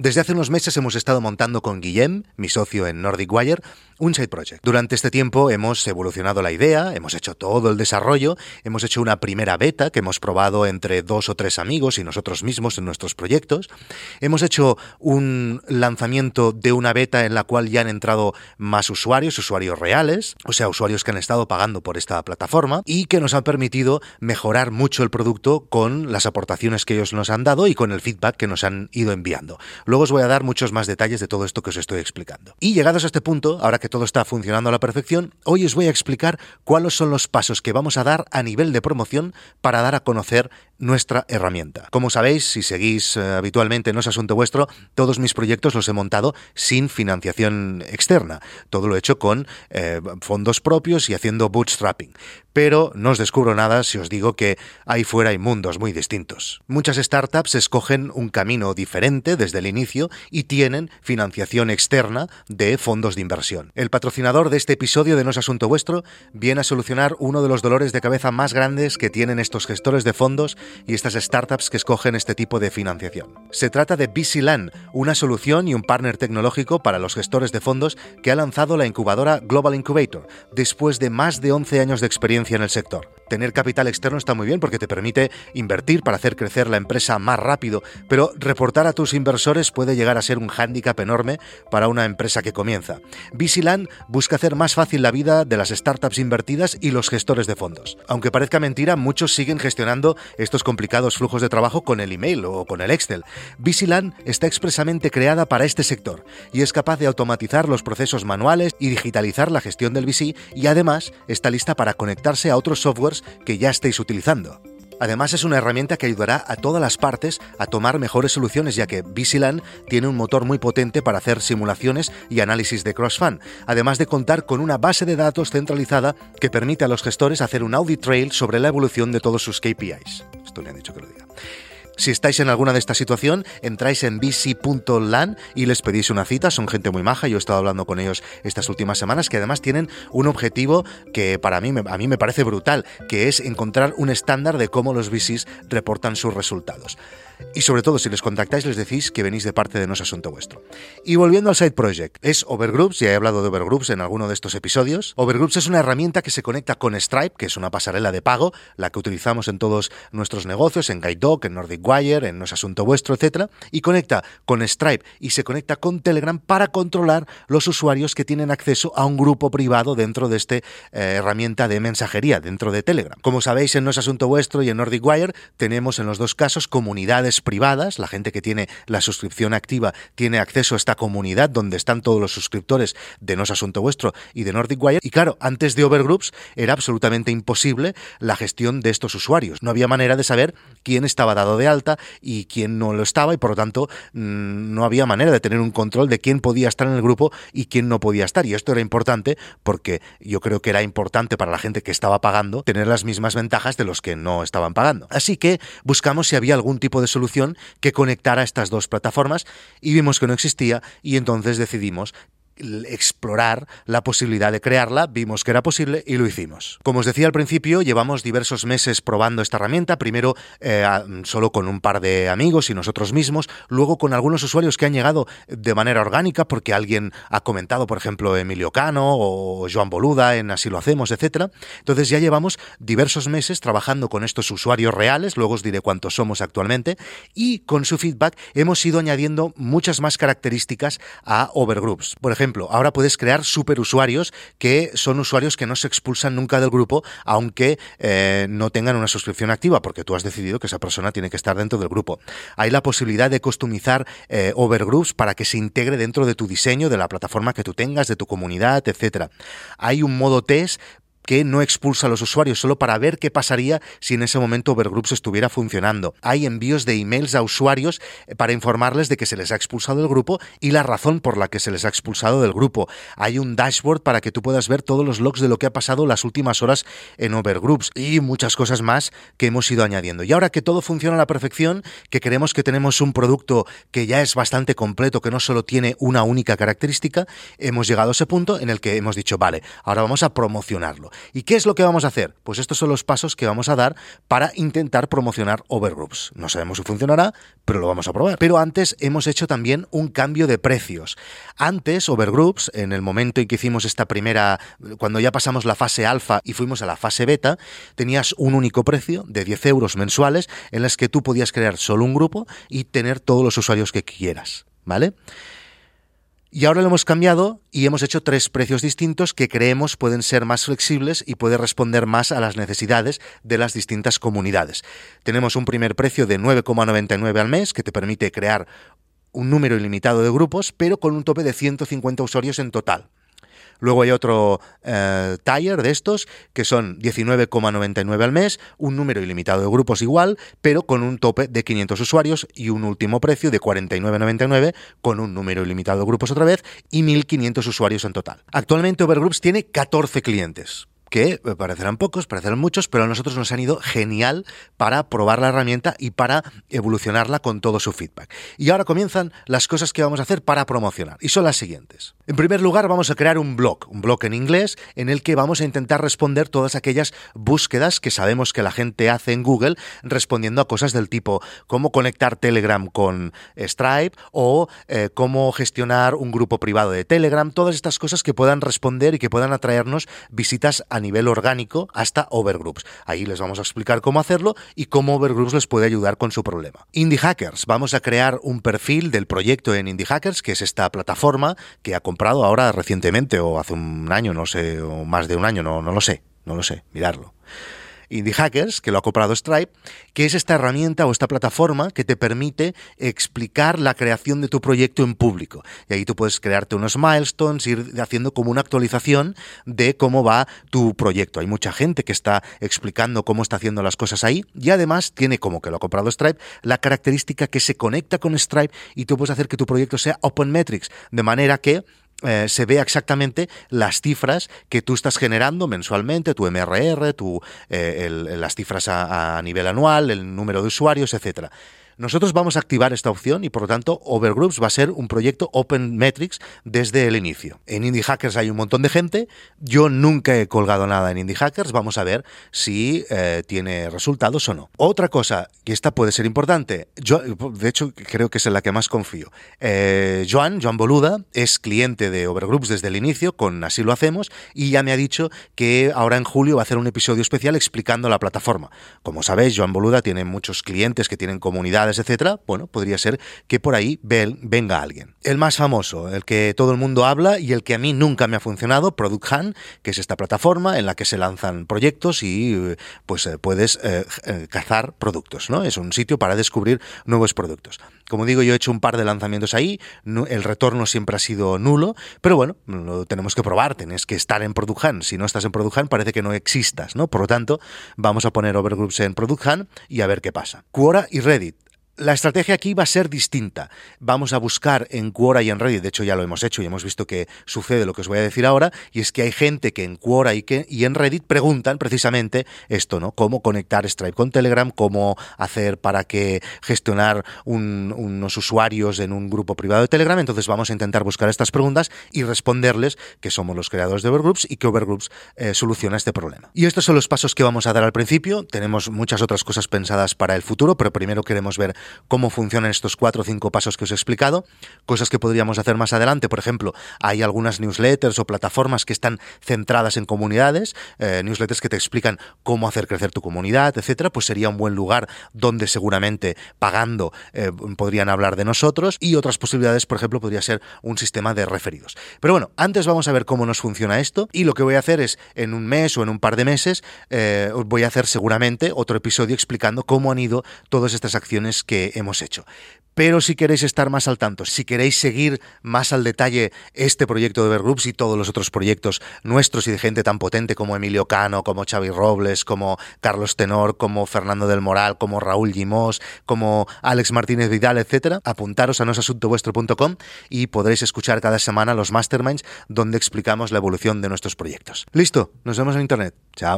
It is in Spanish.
Desde hace unos meses hemos estado montando con Guillem, mi socio en Nordic Wire, un side project. Durante este tiempo hemos evolucionado la idea, hemos hecho todo el desarrollo, hemos hecho una primera beta que hemos probado entre dos o tres amigos y nosotros mismos en nuestros proyectos. Hemos hecho un lanzamiento de una beta en la cual ya han entrado más usuarios, usuarios reales, o sea, usuarios que han estado pagando por esta plataforma y que nos han permitido mejorar mucho el producto con las aportaciones que ellos nos han dado y con el feedback que nos han ido enviando. Luego os voy a dar muchos más detalles de todo esto que os estoy explicando. Y llegados a este punto, ahora que todo está funcionando a la perfección, hoy os voy a explicar cuáles son los pasos que vamos a dar a nivel de promoción para dar a conocer nuestra herramienta. Como sabéis, si seguís eh, habitualmente No es Asunto Vuestro, todos mis proyectos los he montado sin financiación externa. Todo lo he hecho con eh, fondos propios y haciendo bootstrapping. Pero no os descubro nada si os digo que ahí fuera hay mundos muy distintos. Muchas startups escogen un camino diferente desde el inicio y tienen financiación externa de fondos de inversión. El patrocinador de este episodio de No es Asunto Vuestro viene a solucionar uno de los dolores de cabeza más grandes que tienen estos gestores de fondos y estas startups que escogen este tipo de financiación. Se trata de BCLAN, una solución y un partner tecnológico para los gestores de fondos que ha lanzado la incubadora Global Incubator, después de más de 11 años de experiencia en el sector. Tener capital externo está muy bien porque te permite invertir para hacer crecer la empresa más rápido, pero reportar a tus inversores puede llegar a ser un hándicap enorme para una empresa que comienza. BCLAN busca hacer más fácil la vida de las startups invertidas y los gestores de fondos. Aunque parezca mentira, muchos siguen gestionando estos complicados flujos de trabajo con el email o con el Excel. VisiLAN está expresamente creada para este sector y es capaz de automatizar los procesos manuales y digitalizar la gestión del VC y además está lista para conectarse a otros softwares que ya estéis utilizando. Además es una herramienta que ayudará a todas las partes a tomar mejores soluciones ya que VisiLAN tiene un motor muy potente para hacer simulaciones y análisis de crossfan, además de contar con una base de datos centralizada que permite a los gestores hacer un audit trail sobre la evolución de todos sus KPIs. Esto le han dicho que lo diga. Si estáis en alguna de esta situación, entráis en bc.lan y les pedís una cita. Son gente muy maja. Yo he estado hablando con ellos estas últimas semanas que además tienen un objetivo que para mí, a mí me parece brutal, que es encontrar un estándar de cómo los VCs reportan sus resultados. Y sobre todo, si les contactáis, les decís que venís de parte de No es Asunto Vuestro. Y volviendo al Side Project, es Overgroups, ya he hablado de Overgroups en alguno de estos episodios. Overgroups es una herramienta que se conecta con Stripe, que es una pasarela de pago, la que utilizamos en todos nuestros negocios, en GuideDoc, en Nordic Wire, en No es Asunto Vuestro, etc. Y conecta con Stripe y se conecta con Telegram para controlar los usuarios que tienen acceso a un grupo privado dentro de esta eh, herramienta de mensajería, dentro de Telegram. Como sabéis, en No Asunto Vuestro y en Nordic Wire tenemos en los dos casos comunidades privadas, la gente que tiene la suscripción activa tiene acceso a esta comunidad donde están todos los suscriptores de No Asunto Vuestro y de Nordic Wire. Y claro, antes de Overgroups era absolutamente imposible la gestión de estos usuarios. No había manera de saber quién estaba dado de alta y quién no lo estaba y por lo tanto mm, no había manera de tener un control de quién podía estar en el grupo y quién no podía estar. Y esto era importante porque yo creo que era importante para la gente que estaba pagando tener las mismas ventajas de los que no estaban pagando. Así que buscamos si había algún tipo de solución que conectara estas dos plataformas y vimos que no existía y entonces decidimos explorar la posibilidad de crearla, vimos que era posible y lo hicimos. Como os decía al principio, llevamos diversos meses probando esta herramienta, primero eh, solo con un par de amigos y nosotros mismos, luego con algunos usuarios que han llegado de manera orgánica porque alguien ha comentado, por ejemplo, Emilio Cano o Joan Boluda en Así lo hacemos, etc. Entonces ya llevamos diversos meses trabajando con estos usuarios reales, luego os diré cuántos somos actualmente, y con su feedback hemos ido añadiendo muchas más características a Overgroups. Por ejemplo, ejemplo, ahora puedes crear superusuarios que son usuarios que no se expulsan nunca del grupo, aunque eh, no tengan una suscripción activa, porque tú has decidido que esa persona tiene que estar dentro del grupo. Hay la posibilidad de customizar eh, overgroups para que se integre dentro de tu diseño, de la plataforma que tú tengas, de tu comunidad, etcétera. Hay un modo test que no expulsa a los usuarios, solo para ver qué pasaría si en ese momento Overgroups estuviera funcionando. Hay envíos de emails a usuarios eh, para informarles de que se les ha expulsado del grupo y la razón por la que se les ha expulsado del grupo. Hay un dashboard para que tú puedas ver todos los logs de lo que ha pasado las últimas horas en Overgroups y muchas cosas más que hemos ido añadiendo. Y ahora que todo funciona a la perfección, que creemos que tenemos un producto que ya es bastante completo, que no solo tiene una única característica, hemos llegado a ese punto en el que hemos dicho, vale, ahora vamos a promocionarlo. ¿Y qué es lo que vamos a hacer? Pues estos son los pasos que vamos a dar para intentar promocionar Overgroups. No sabemos si funcionará, pero lo vamos a probar. Pero antes hemos hecho también un cambio de precios. Antes, Overgroups, en el momento en que hicimos esta primera, cuando ya pasamos la fase alfa y fuimos a la fase beta, tenías un único precio de 10 euros mensuales en las que tú podías crear solo un grupo y tener todos los usuarios que quieras. ¿Vale? Y ahora lo hemos cambiado y hemos hecho tres precios distintos que creemos pueden ser más flexibles y pueden responder más a las necesidades de las distintas comunidades. Tenemos un primer precio de 9,99 al mes que te permite crear un número ilimitado de grupos, pero con un tope de 150 usuarios en total. Luego hay otro eh, tire de estos que son 19,99 al mes, un número ilimitado de grupos igual, pero con un tope de 500 usuarios y un último precio de 49,99 con un número ilimitado de grupos otra vez y 1.500 usuarios en total. Actualmente Overgroups tiene 14 clientes que parecerán pocos, parecerán muchos, pero a nosotros nos han ido genial para probar la herramienta y para evolucionarla con todo su feedback. Y ahora comienzan las cosas que vamos a hacer para promocionar, y son las siguientes. En primer lugar, vamos a crear un blog, un blog en inglés, en el que vamos a intentar responder todas aquellas búsquedas que sabemos que la gente hace en Google, respondiendo a cosas del tipo cómo conectar Telegram con Stripe o eh, cómo gestionar un grupo privado de Telegram, todas estas cosas que puedan responder y que puedan atraernos visitas a a nivel orgánico hasta Overgroups. Ahí les vamos a explicar cómo hacerlo y cómo Overgroups les puede ayudar con su problema. Indie Hackers, vamos a crear un perfil del proyecto en Indie Hackers, que es esta plataforma que ha comprado ahora recientemente o hace un año, no sé, o más de un año, no, no lo sé, no lo sé, mirarlo. Indie Hackers, que lo ha comprado Stripe, que es esta herramienta o esta plataforma que te permite explicar la creación de tu proyecto en público. Y ahí tú puedes crearte unos milestones, ir haciendo como una actualización de cómo va tu proyecto. Hay mucha gente que está explicando cómo está haciendo las cosas ahí y además tiene como que lo ha comprado Stripe la característica que se conecta con Stripe y tú puedes hacer que tu proyecto sea Open Metrics, de manera que eh, se vea exactamente las cifras que tú estás generando mensualmente, tu MRR, tu, eh, las cifras a, a, nivel anual, el número de usuarios, etcétera. Nosotros vamos a activar esta opción y por lo tanto Overgroups va a ser un proyecto Open Metrics desde el inicio. En Indie Hackers hay un montón de gente. Yo nunca he colgado nada en Indie Hackers. Vamos a ver si eh, tiene resultados o no. Otra cosa, y esta puede ser importante, yo, de hecho creo que es en la que más confío. Eh, Joan, Joan Boluda, es cliente de Overgroups desde el inicio, con Así lo hacemos, y ya me ha dicho que ahora en julio va a hacer un episodio especial explicando la plataforma. Como sabéis, Joan Boluda tiene muchos clientes que tienen comunidades etcétera, bueno, podría ser que por ahí venga alguien. El más famoso, el que todo el mundo habla y el que a mí nunca me ha funcionado, Product Hunt, que es esta plataforma en la que se lanzan proyectos y pues eh, puedes eh, eh, cazar productos, ¿no? Es un sitio para descubrir nuevos productos. Como digo, yo he hecho un par de lanzamientos ahí, el retorno siempre ha sido nulo, pero bueno, lo tenemos que probar, tienes que estar en Product Hunt. Si no estás en Product Hunt, parece que no existas, ¿no? Por lo tanto, vamos a poner Overgroups en Product Hunt y a ver qué pasa. Quora y Reddit la estrategia aquí va a ser distinta. Vamos a buscar en Quora y en Reddit, de hecho ya lo hemos hecho y hemos visto que sucede lo que os voy a decir ahora, y es que hay gente que en Quora y, que, y en Reddit preguntan precisamente esto, ¿no? Cómo conectar Stripe con Telegram, cómo hacer para que gestionar unos usuarios en un grupo privado de Telegram. Entonces vamos a intentar buscar estas preguntas y responderles que somos los creadores de Overgroups y que Overgroups eh, soluciona este problema. Y estos son los pasos que vamos a dar al principio. Tenemos muchas otras cosas pensadas para el futuro, pero primero queremos ver cómo funcionan estos cuatro o cinco pasos que os he explicado, cosas que podríamos hacer más adelante. Por ejemplo, hay algunas newsletters o plataformas que están centradas en comunidades, eh, newsletters que te explican cómo hacer crecer tu comunidad, etcétera. Pues sería un buen lugar donde seguramente pagando eh, podrían hablar de nosotros y otras posibilidades, por ejemplo, podría ser un sistema de referidos. Pero bueno, antes vamos a ver cómo nos funciona esto y lo que voy a hacer es en un mes o en un par de meses eh, voy a hacer seguramente otro episodio explicando cómo han ido todas estas acciones que hemos hecho. Pero si queréis estar más al tanto, si queréis seguir más al detalle este proyecto de Overgroups y todos los otros proyectos nuestros y de gente tan potente como Emilio Cano, como Xavi Robles, como Carlos Tenor, como Fernando del Moral, como Raúl Gimós, como Alex Martínez Vidal, etcétera, apuntaros a nosasuntovuestro.com y podréis escuchar cada semana los masterminds donde explicamos la evolución de nuestros proyectos. Listo, nos vemos en internet. Chao.